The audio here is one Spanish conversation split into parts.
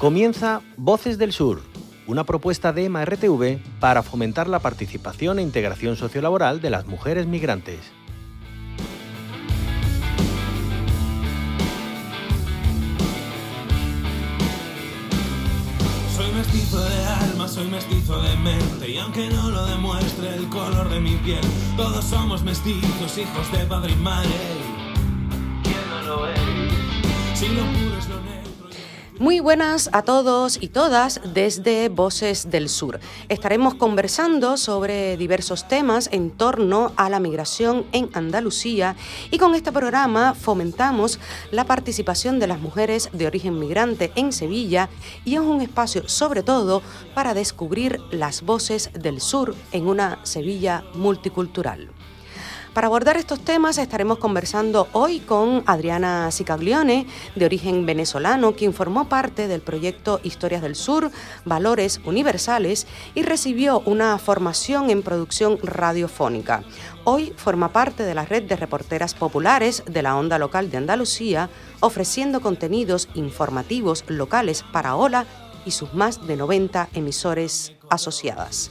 Comienza Voces del Sur, una propuesta de EMA-RTV para fomentar la participación e integración sociolaboral de las mujeres migrantes. Soy mestizo de alma, soy mestizo de mente Y aunque no lo demuestre el color de mi piel Todos somos mestizos, hijos de padre y madre ¿Quién no lo es? Si lo puro es lo negro Muy buenas a todos y todas desde Voces del Sur. Estaremos conversando sobre diversos temas en torno a la migración en Andalucía y con este programa fomentamos la participación de las mujeres de origen migrante en Sevilla y es un espacio sobre todo para descubrir las voces del sur en una Sevilla multicultural. Para abordar estos temas estaremos conversando hoy con Adriana Sicaglione, de origen venezolano, quien formó parte del proyecto Historias del Sur, Valores Universales y recibió una formación en producción radiofónica. Hoy forma parte de la red de reporteras populares de la onda local de Andalucía, ofreciendo contenidos informativos locales para OLA y sus más de 90 emisores asociadas.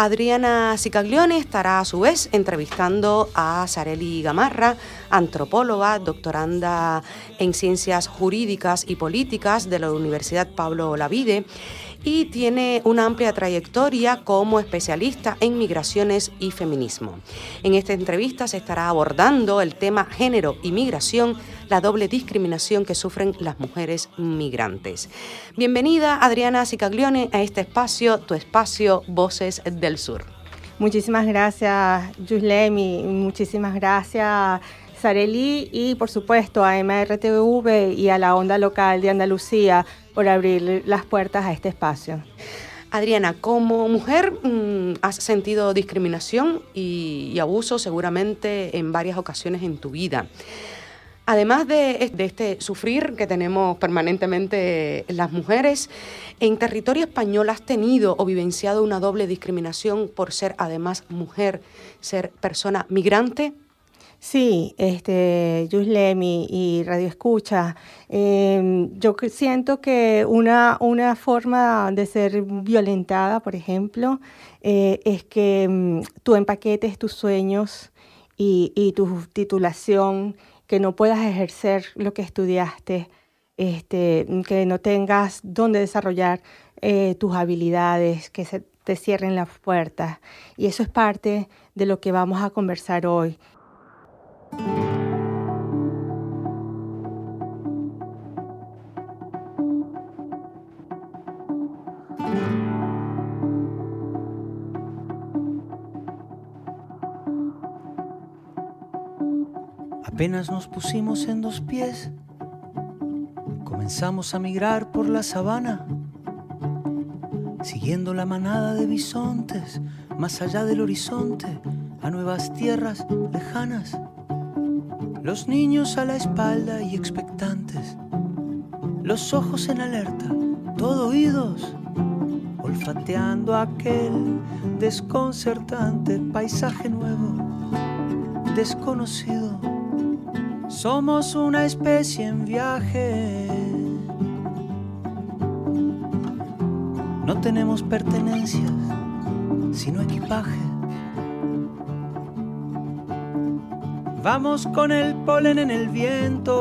Adriana Sicaglione estará a su vez entrevistando a Sareli Gamarra, antropóloga, doctoranda en ciencias jurídicas y políticas de la Universidad Pablo Olavide y tiene una amplia trayectoria como especialista en migraciones y feminismo. En esta entrevista se estará abordando el tema género y migración, la doble discriminación que sufren las mujeres migrantes. Bienvenida Adriana Sicaglione a este espacio, tu espacio Voces del Sur. Muchísimas gracias, Yuslemi, muchísimas gracias. Sareli y por supuesto a MRTV y a la onda local de Andalucía por abrir las puertas a este espacio. Adriana, como mujer mmm, has sentido discriminación y, y, abuso seguramente en varias ocasiones en tu vida. Además de, de, este sufrir que tenemos permanentemente las mujeres, ¿en territorio español has tenido o vivenciado una doble discriminación por ser además mujer, ser persona migrante? Sí, este, Yuslemi y Radio Escucha, eh, yo siento que una, una forma de ser violentada, por ejemplo, eh, es que um, tú empaquetes tus sueños y, y, tu titulación, que no puedas ejercer lo que estudiaste, este, que no tengas dónde desarrollar eh, tus habilidades, que se te cierren las puertas. Y eso es parte de lo que vamos a conversar hoy. Apenas nos pusimos en dos pies, comenzamos a migrar por la sabana, siguiendo la manada de bisontes, más allá del horizonte, a nuevas tierras lejanas. Los niños a la espalda y expectantes, los ojos en alerta, todo oídos, olfateando aquel desconcertante paisaje nuevo, desconocido. Somos una especie en viaje. No tenemos pertenencias, sino equipaje. Vamos con el polen en el viento.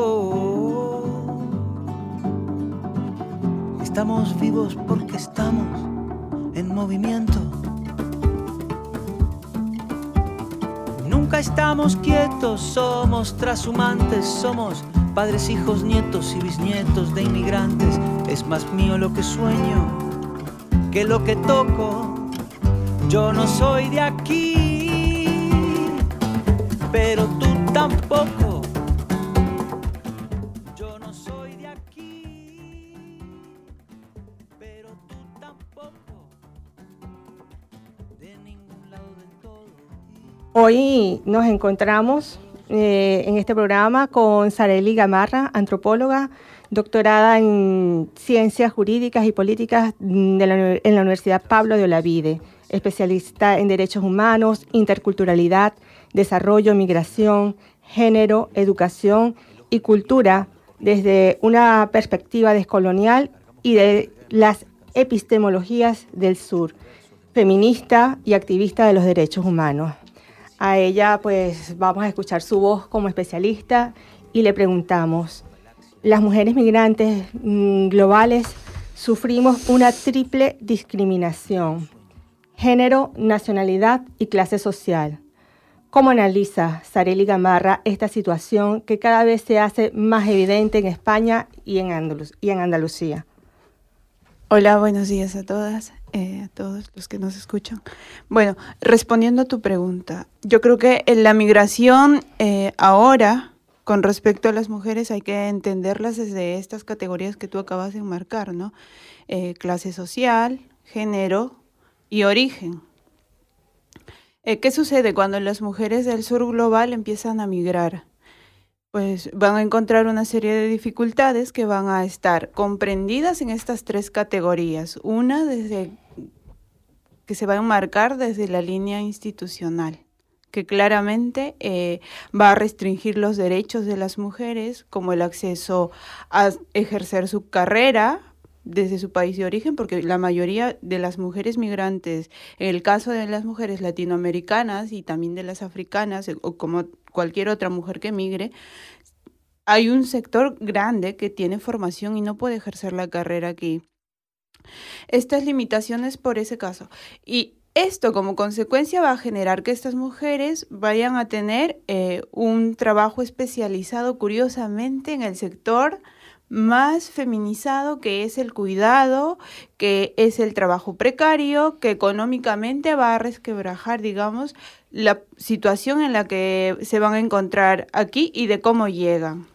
Estamos vivos porque estamos en movimiento. Nunca estamos quietos, somos trashumantes, somos padres, hijos, nietos y bisnietos de inmigrantes. Es más mío lo que sueño que lo que toco. Yo no soy de aquí, pero tú tampoco. Yo no soy de aquí, pero tú tampoco. De ningún lado todo. Hoy nos encontramos eh, en este programa con Sareli Gamarra, antropóloga, doctorada en Ciencias Jurídicas y Políticas de la, en la Universidad Pablo de Olavide, especialista en Derechos Humanos, Interculturalidad, Desarrollo, Migración, Género, Educación y Cultura desde una perspectiva descolonial y de las epistemologías del sur, feminista y activista de los derechos humanos. A ella pues vamos a escuchar su voz como especialista y le preguntamos, las mujeres migrantes mm, globales sufrimos una triple discriminación, género, nacionalidad y clase social. ¿Cómo analiza Sareli Gamarra esta situación que cada vez se hace más evidente en España y en, Andalucía? Hola, buenos días a todas, eh, a todos los que nos escuchan. Bueno, respondiendo a tu pregunta, yo creo que en la migración eh, ahora, con respecto a las mujeres, hay que entenderlas desde estas categorías que tú acabas de enmarcar, ¿no? Eh, clase social, género y origen. ¿Qué sucede cuando las mujeres del sur global empiezan a migrar? pues van a encontrar una serie de dificultades que van a estar comprendidas en estas tres categorías. Una desde que se va a enmarcar desde la línea institucional, que claramente eh, va a restringir los derechos de las mujeres, como el acceso a ejercer su carrera desde su país de origen, porque la mayoría de las mujeres migrantes, en el caso de las mujeres latinoamericanas y también de las africanas, o como cualquier otra mujer que migre, hay un sector grande que tiene formación y no puede ejercer la carrera aquí. Estas limitaciones por ese caso. Y esto como consecuencia va a generar que estas mujeres vayan a tener eh, un trabajo especializado curiosamente en el sector más feminizado que es el cuidado, que es el trabajo precario, que económicamente va a resquebrajar, digamos, la situación en la que se van a encontrar aquí y de cómo llegan.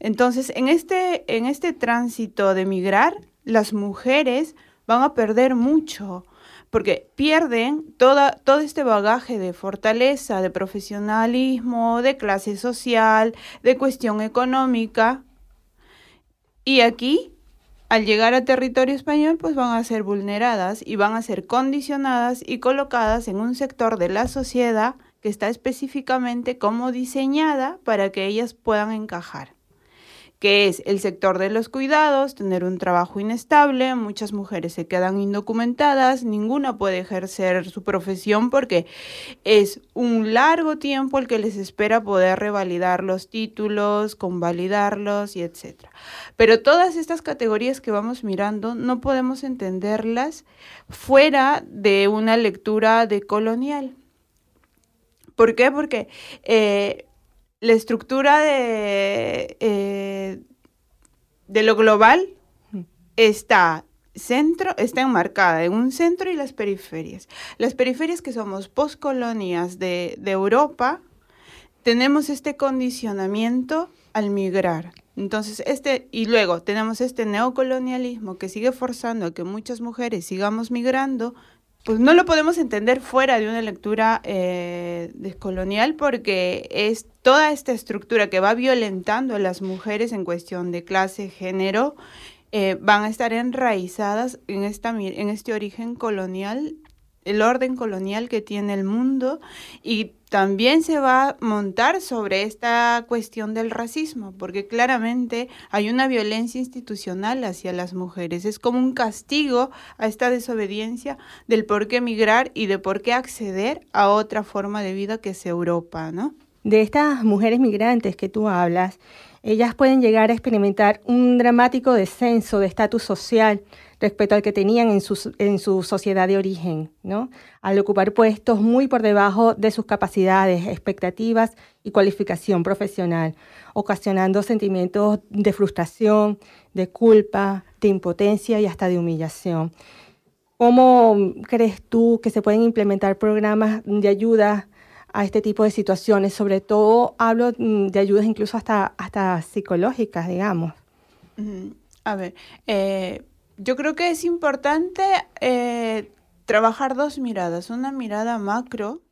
Entonces, en este, en este tránsito de migrar, las mujeres van a perder mucho, porque pierden toda, todo este bagaje de fortaleza, de profesionalismo, de clase social, de cuestión económica. Y aquí al llegar a territorio español, pues van a ser vulneradas y van a ser condicionadas y colocadas en un sector de la sociedad que está específicamente como diseñada para que ellas puedan encajar que es el sector de los cuidados, tener un trabajo inestable, muchas mujeres se quedan indocumentadas, ninguna puede ejercer su profesión porque es un largo tiempo el que les espera poder revalidar los títulos, convalidarlos y etcétera. Pero todas estas categorías que vamos mirando no podemos entenderlas fuera de una lectura de colonial. ¿Por qué? Porque eh, la estructura de, eh, de lo global está centro está enmarcada en un centro y las periferias. Las periferias que somos postcolonias de, de Europa, tenemos este condicionamiento al migrar. Entonces, este, y luego tenemos este neocolonialismo que sigue forzando a que muchas mujeres sigamos migrando, pues no lo podemos entender fuera de una lectura eh, descolonial porque es toda esta estructura que va violentando a las mujeres en cuestión de clase, género, eh, van a estar enraizadas en, esta, en este origen colonial el orden colonial que tiene el mundo y también se va a montar sobre esta cuestión del racismo, porque claramente hay una violencia institucional hacia las mujeres. Es como un castigo a esta desobediencia del por qué emigrar y de por qué acceder a otra forma de vida que es Europa, ¿no? De estas mujeres migrantes que tú hablas, ellas pueden llegar a experimentar un dramático descenso de estatus social respecto al que tenían en su, en su sociedad de origen, ¿no? al ocupar puestos muy por debajo de sus capacidades, expectativas y cualificación profesional, ocasionando sentimientos de frustración, de culpa, de impotencia y hasta de humillación. ¿Cómo crees tú que se pueden implementar programas de ayuda a este tipo de situaciones? Sobre todo hablo mm, de ayudas incluso hasta, hasta psicológicas, digamos. A ver, eh, yo creo que es importante eh, trabajar dos miradas. Una mirada macro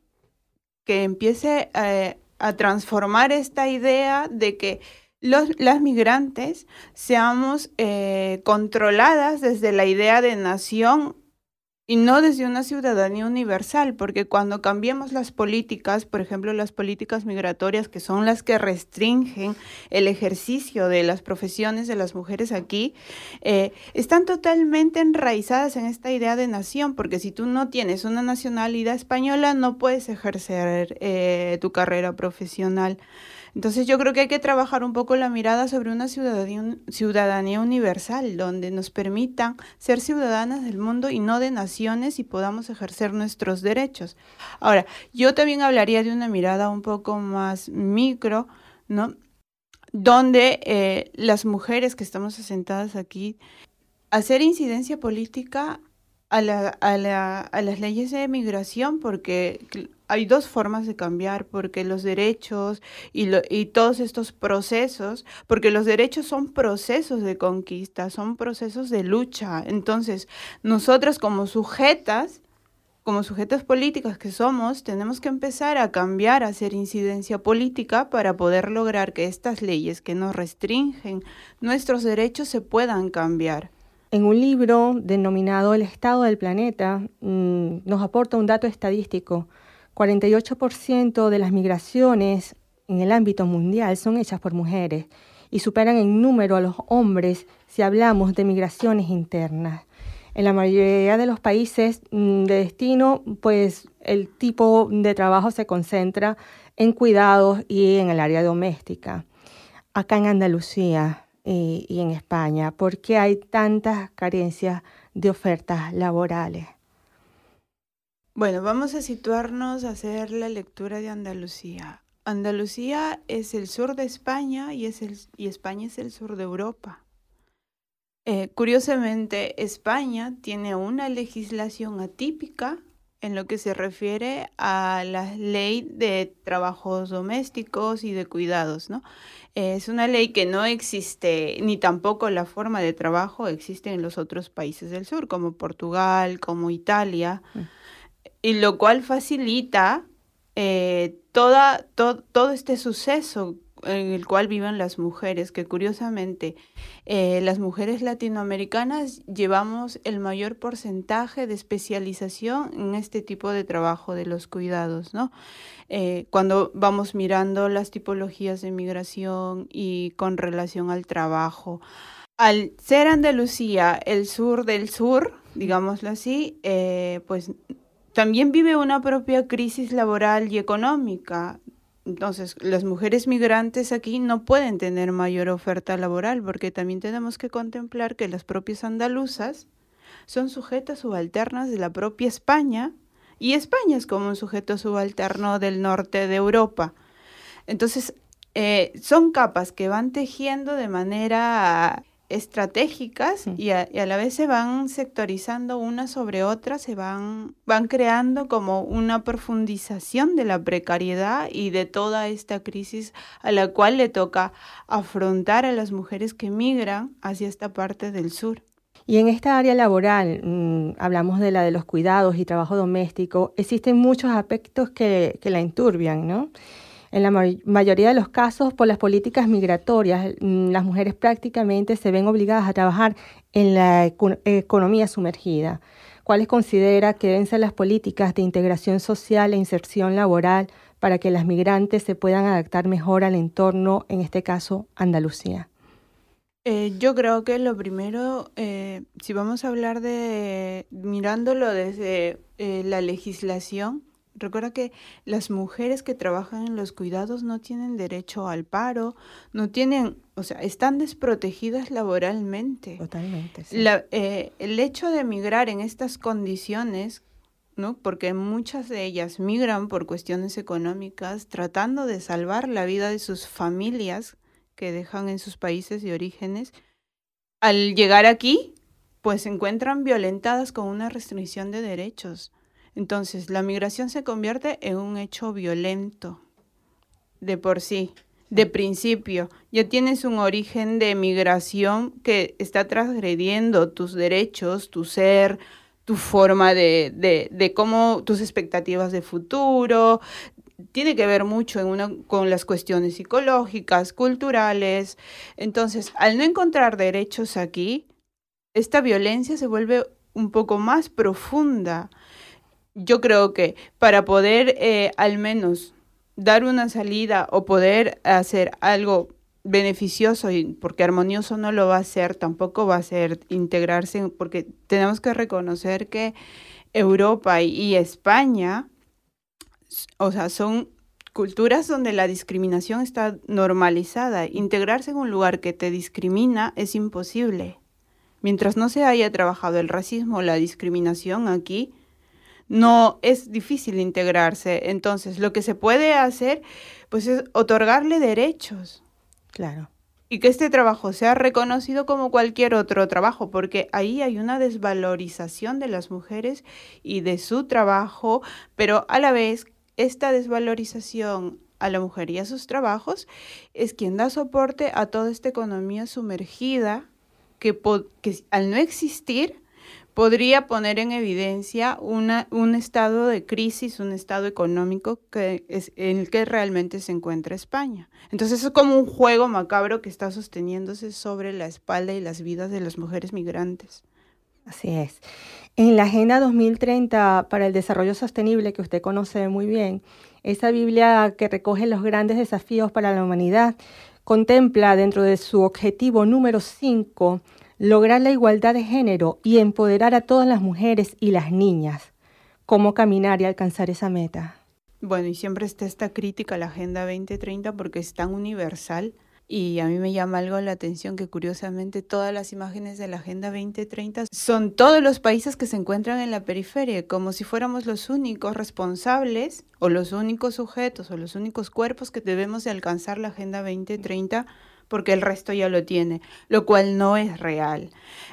que empiece eh, a transformar esta idea de que los, las migrantes seamos eh, controladas desde la idea de nación y no desde una ciudadanía universal, porque cuando cambiamos las políticas, por ejemplo, las políticas migratorias, que son las que restringen el ejercicio de las profesiones de las mujeres aquí, eh, están totalmente enraizadas en esta idea de nación, porque si tú no tienes una nacionalidad española, no puedes ejercer eh, tu carrera profesional. Entonces yo creo que hay que trabajar un poco la mirada sobre una ciudadanía, universal, donde nos permitan ser ciudadanas del mundo y no de naciones y podamos ejercer nuestros derechos. Ahora, yo también hablaría de una mirada un poco más micro, ¿no? Donde eh, las mujeres que estamos asentadas aquí, hacer incidencia política a, a las leyes de migración, porque hay dos formas de cambiar, porque los derechos y, y, todos estos procesos, porque los derechos son procesos de conquista, son procesos de lucha. Entonces, nosotras como sujetas, como sujetas políticas que somos, tenemos que empezar a cambiar, a hacer incidencia política para poder lograr que estas leyes que nos restringen nuestros derechos se puedan cambiar. En un libro denominado El Estado del Planeta, mm, nos aporta un dato estadístico 48% de las migraciones en el ámbito mundial son hechas por mujeres y superan en número a los hombres si hablamos de migraciones internas. En la mayoría de los países mm, de destino, pues el tipo de trabajo se concentra en cuidados y en el área doméstica. Acá en Andalucía y, y en España, ¿por qué hay tantas carencias de ofertas laborales? Bueno, vamos a situarnos a hacer la lectura de Andalucía. Andalucía es el sur de España y, es el, y España es el sur de Europa. Eh, curiosamente, España tiene una legislación atípica en lo que se refiere a la ley de trabajos domésticos y de cuidados, ¿no? Es una ley que no existe, ni tampoco la forma de trabajo existe en los otros países del sur, como Portugal, como Italia. Mm y lo cual facilita eh, toda, todo este suceso en el cual viven las mujeres, que curiosamente eh, las mujeres latinoamericanas llevamos el mayor porcentaje de especialización en este tipo de trabajo de los cuidados, ¿no? Eh, cuando vamos mirando las tipologías de migración y con relación al trabajo. Al ser Andalucía el sur del sur, digámoslo así, pues también vive una propia crisis laboral y económica. Entonces, las mujeres migrantes aquí no pueden tener mayor oferta laboral porque también tenemos que contemplar que las propias andaluzas son sujetas subalternas de la propia España y España es como un sujeto subalterno del norte de Europa. Entonces, eh, son capas que van tejiendo de manera estratégicas y a, la vez se van sectorizando una sobre otra, se van, van creando como una profundización de la precariedad y de toda esta crisis a la cual le toca afrontar a las mujeres que migran hacia esta parte del sur. Y en esta área laboral, mm, hablamos de la de los cuidados y trabajo doméstico, existen muchos aspectos que, que la enturbian, ¿no? En la mayoría de los casos, por las políticas migratorias, mm, las mujeres prácticamente se ven obligadas a trabajar en la economía sumergida. ¿Cuáles considera que deben ser las políticas de integración social e inserción laboral para que las migrantes se puedan adaptar mejor al entorno, en este caso Andalucía? Eh, yo creo que lo primero, eh, si vamos a hablar de mirándolo desde eh, la legislación, Recuerda que las mujeres que trabajan en los cuidados no tienen derecho al paro, no tienen, o sea, están desprotegidas laboralmente. Totalmente. Eh, el hecho de migrar en estas condiciones, ¿no? Porque muchas de ellas migran por cuestiones económicas, tratando de salvar la vida de sus familias que dejan en sus países de orígenes. Al llegar aquí, pues se encuentran violentadas con una restricción de derechos entonces, la migración se convierte en un hecho violento de por sí, de principio. Ya tienes un origen de migración que está transgrediendo tus derechos, tu ser, tu forma de, de, de cómo, tus expectativas de futuro, tiene que ver mucho en con las cuestiones psicológicas, culturales. Entonces, al no encontrar derechos aquí, esta violencia se vuelve un poco más profunda. Yo creo que para poder eh, al menos dar una salida o poder hacer algo beneficioso, y porque armonioso no lo va a ser, tampoco va a ser integrarse, porque tenemos que reconocer que Europa y España, o sea, son culturas donde la discriminación está normalizada. Integrarse en un lugar que te discrimina es imposible. Mientras no se haya trabajado el racismo la discriminación aquí, no es difícil integrarse. Entonces, lo que se puede hacer, pues es otorgarle derechos. Claro. Y que este trabajo sea reconocido como cualquier otro trabajo, porque ahí hay una desvalorización de las mujeres y de su trabajo, pero a la vez esta desvalorización a la mujer y a sus trabajos es quien da soporte a toda esta economía sumergida que, que al no existir podría poner en evidencia una, un estado de crisis, un estado económico que es, en el que realmente se encuentra España. Entonces es como un juego macabro que está sosteniéndose sobre la espalda y las vidas de las mujeres migrantes. Así es. En la Agenda 2030 para el Desarrollo Sostenible, que usted conoce muy bien, esa Biblia que recoge los grandes desafíos para la humanidad, contempla dentro de su objetivo número 5 lograr la igualdad de género y empoderar a todas las mujeres y las niñas. ¿Cómo caminar y alcanzar esa meta? Bueno, y siempre está esta crítica a la Agenda 2030 porque es tan universal y a mí me llama algo la atención que curiosamente todas las imágenes de la Agenda 2030 son todos los países que se encuentran en la periferia, como si fuéramos los únicos responsables o los únicos sujetos o los únicos cuerpos que debemos de alcanzar la Agenda 2030 porque el resto ya lo tiene, lo cual no es real.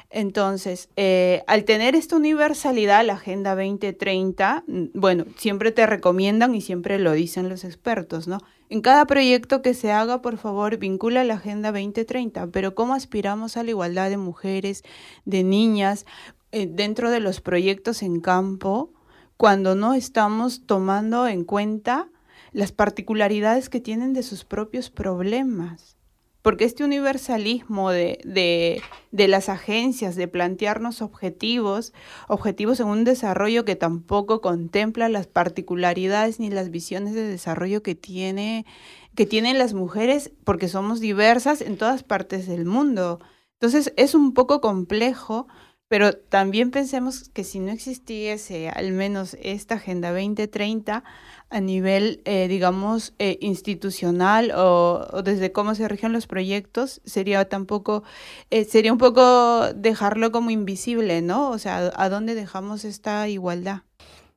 Entonces, eh, al tener esta universalidad, la Agenda 2030, mm, bueno, siempre te recomiendan y siempre lo dicen los expertos, ¿no? En cada proyecto que se haga, por favor, vincula la Agenda 2030, pero ¿cómo aspiramos a la igualdad de mujeres, de niñas, eh, dentro de los proyectos en campo, cuando no estamos tomando en cuenta las particularidades que tienen de sus propios problemas? Porque este universalismo de, las agencias, de plantearnos objetivos, objetivos en un desarrollo que tampoco contempla las particularidades ni las visiones de desarrollo que, tiene, que tienen las mujeres, porque somos diversas en todas partes del mundo. Entonces es un poco complejo pero también pensemos que si no existiese al menos esta Agenda 2030 a nivel, eh, digamos, eh, institucional o, desde cómo se rigen los proyectos, sería tampoco, eh, sería un poco dejarlo como invisible, ¿no? O sea, ¿a dónde dejamos esta igualdad?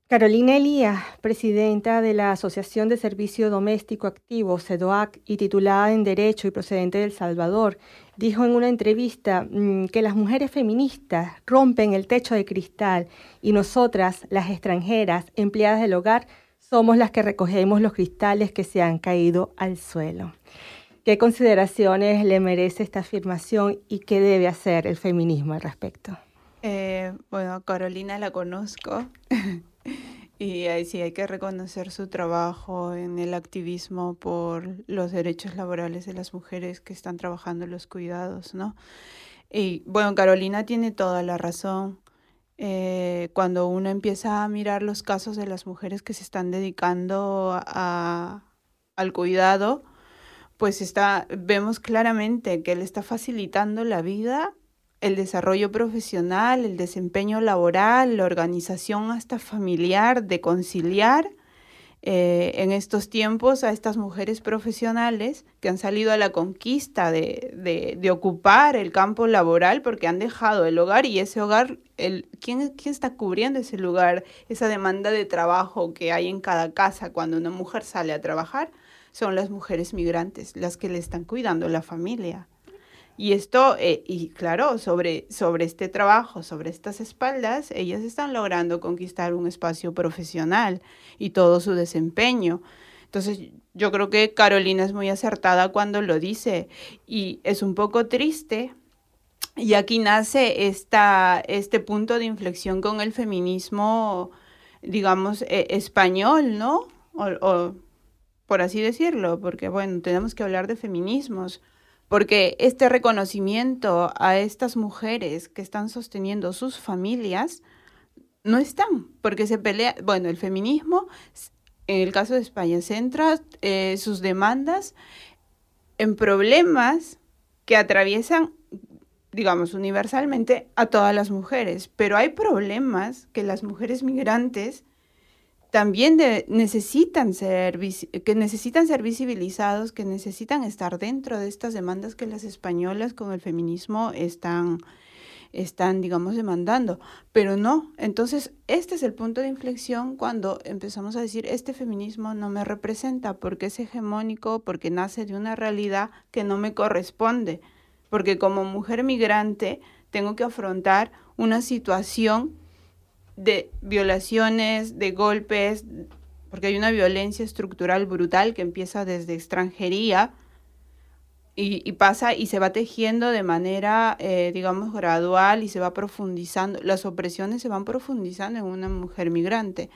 Carolina Elías, presidenta de la Asociación de Servicio Doméstico Activo, CEDOAC, y titulada en Derecho y procedente de Salvador, dijo en una entrevista mm, que las mujeres feministas rompen el techo de cristal y nosotras, las extranjeras, empleadas del hogar, somos las que recogemos los cristales que se han caído al suelo. ¿Qué consideraciones le merece esta afirmación y qué debe hacer el feminismo al respecto? Eh, bueno, Carolina la conozco. Y ahí sí hay que reconocer su trabajo en el activismo por los derechos laborales de las mujeres que están trabajando en los cuidados, ¿no? Y bueno, Carolina tiene toda la razón. Eh, cuando uno empieza a mirar los casos de las mujeres que se están dedicando a, al cuidado, pues está, vemos claramente que le está facilitando la vida el desarrollo profesional, el desempeño laboral, la organización hasta familiar, de conciliar eh, en estos tiempos a estas mujeres profesionales que han salido a la conquista de, de, ocupar el campo laboral porque han dejado el hogar y ese hogar, el, ¿quién, ¿quién está cubriendo ese lugar, esa demanda de trabajo que hay en cada casa cuando una mujer sale a trabajar? Son las mujeres migrantes las que le están cuidando la familia. Y esto, eh, y claro, sobre, sobre este trabajo, sobre estas espaldas, ellas están logrando conquistar un espacio profesional y todo su desempeño. Entonces, yo creo que Carolina es muy acertada cuando lo dice y es un poco triste. Y aquí nace esta, este punto de inflexión con el feminismo, digamos, e, español, ¿no? O, por así decirlo, porque, bueno, tenemos que hablar de feminismos porque este reconocimiento a estas mujeres que están sosteniendo sus familias no están, porque se pelea, bueno, el feminismo, en el caso de España, centra eh, sus demandas en problemas que atraviesan, digamos, universalmente a todas las mujeres, pero hay problemas que las mujeres migrantes también necesitan ser que necesitan ser visibilizados, que necesitan estar dentro de estas demandas que las españolas con el feminismo están están, digamos, demandando, pero no. Entonces, este es el punto de inflexión cuando empezamos a decir, este feminismo no me representa porque es hegemónico, porque nace de una realidad que no me corresponde, porque como mujer migrante tengo que afrontar una situación de violaciones, de golpes, porque hay una violencia estructural brutal que empieza desde extranjería y, pasa y se va tejiendo de manera, eh, digamos, gradual y se va profundizando, las opresiones se van profundizando en una mujer migrante,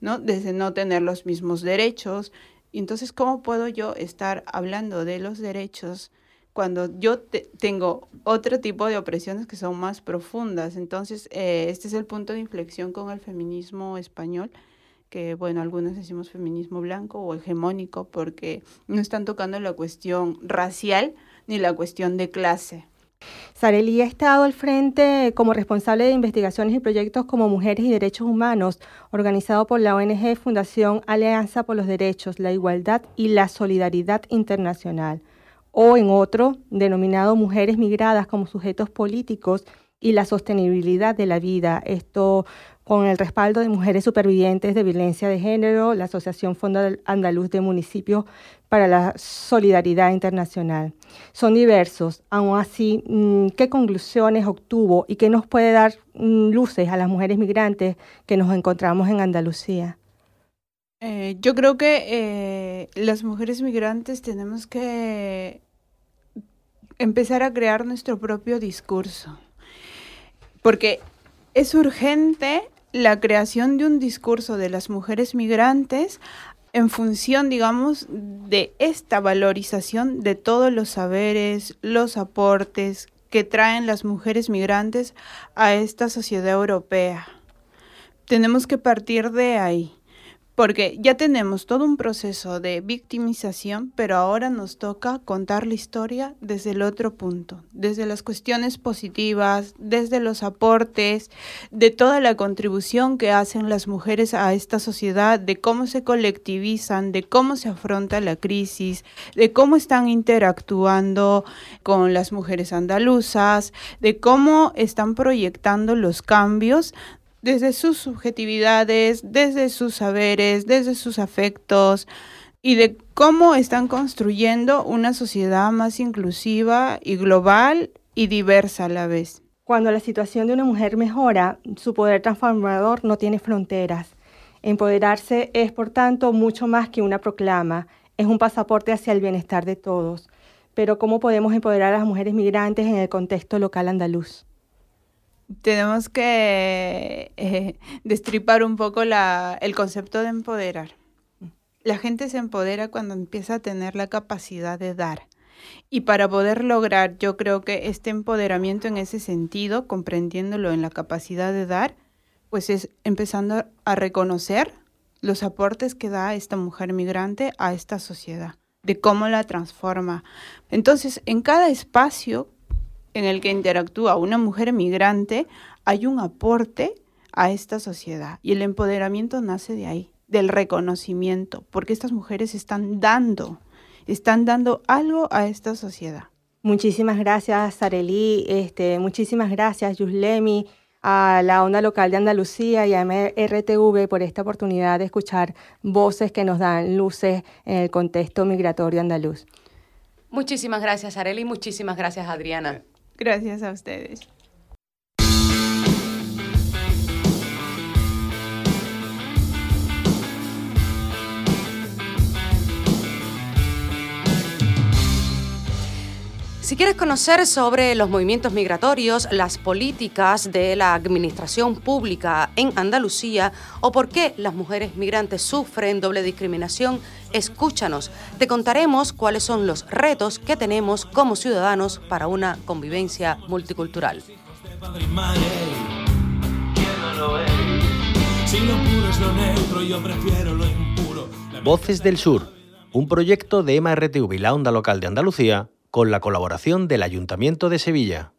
¿no? Desde no tener los mismos derechos. Entonces, ¿cómo puedo yo estar hablando de los derechos? Cuando yo tengo otro tipo de opresiones que son más profundas. Entonces, eh, este es el punto de inflexión con el feminismo español, que, bueno, algunos decimos feminismo blanco o hegemónico, porque no están tocando la cuestión racial ni la cuestión de clase. Sareli ha estado al frente como responsable de investigaciones y proyectos como Mujeres y Derechos Humanos, organizado por la ONG Fundación Alianza por los Derechos, la Igualdad y la Solidaridad Internacional o en otro denominado Mujeres Migradas como sujetos políticos y la sostenibilidad de la vida. Esto con el respaldo de mujeres supervivientes de violencia de género, la Asociación Fondo Andaluz de Municipios para la Solidaridad Internacional. Son diversos, aún así, mm, ¿qué conclusiones obtuvo y qué nos puede dar mm, luces a las mujeres migrantes que nos encontramos en Andalucía? Eh, yo creo que eh, las mujeres migrantes tenemos que empezar a crear nuestro propio discurso, porque es urgente la creación de un discurso de las mujeres migrantes en función, digamos, de esta valorización de todos los saberes, los aportes que traen las mujeres migrantes a esta sociedad europea. Tenemos que partir de ahí porque ya tenemos todo un proceso de victimización, pero ahora nos toca contar la historia desde el otro punto, desde las cuestiones positivas, desde los aportes, de toda la contribución que hacen las mujeres a esta sociedad, de cómo se colectivizan, de cómo se afronta la crisis, de cómo están interactuando con las mujeres andaluzas, de cómo están proyectando los cambios desde sus subjetividades, desde sus saberes, desde sus afectos y de cómo están construyendo una sociedad más inclusiva y global y diversa a la vez. Cuando la situación de una mujer mejora, su poder transformador no tiene fronteras. Empoderarse es, por tanto, mucho más que una proclama, es un pasaporte hacia el bienestar de todos. Pero ¿cómo podemos empoderar a las mujeres migrantes en el contexto local andaluz? Tenemos que eh, destripar un poco la, el concepto de empoderar. La gente se empodera cuando empieza a tener la capacidad de dar. Y para poder lograr, yo creo que este empoderamiento en ese sentido, comprendiéndolo en la capacidad de dar, pues es empezando a reconocer los aportes que da esta mujer migrante a esta sociedad, de cómo la transforma. Entonces, en cada espacio en el que interactúa una mujer migrante, hay un aporte a esta sociedad. Y el empoderamiento nace de ahí, del reconocimiento, porque estas mujeres están dando, están dando algo a esta sociedad. Muchísimas gracias, Sareli. Este, muchísimas gracias, Yuslemi, a la Onda Local de Andalucía y a MRTV por esta oportunidad de escuchar voces que nos dan luces en el contexto migratorio andaluz. Muchísimas gracias, Sareli. Muchísimas gracias, Adriana. Gracias a ustedes. Si quieres conocer sobre los movimientos migratorios, las políticas de la administración pública en Andalucía o por qué las mujeres migrantes sufren doble discriminación, Escúchanos, te contaremos cuáles son los retos que tenemos como ciudadanos para una convivencia multicultural. Voces del Sur, un proyecto de MRTV la Onda Local de Andalucía con la colaboración del Ayuntamiento de Sevilla.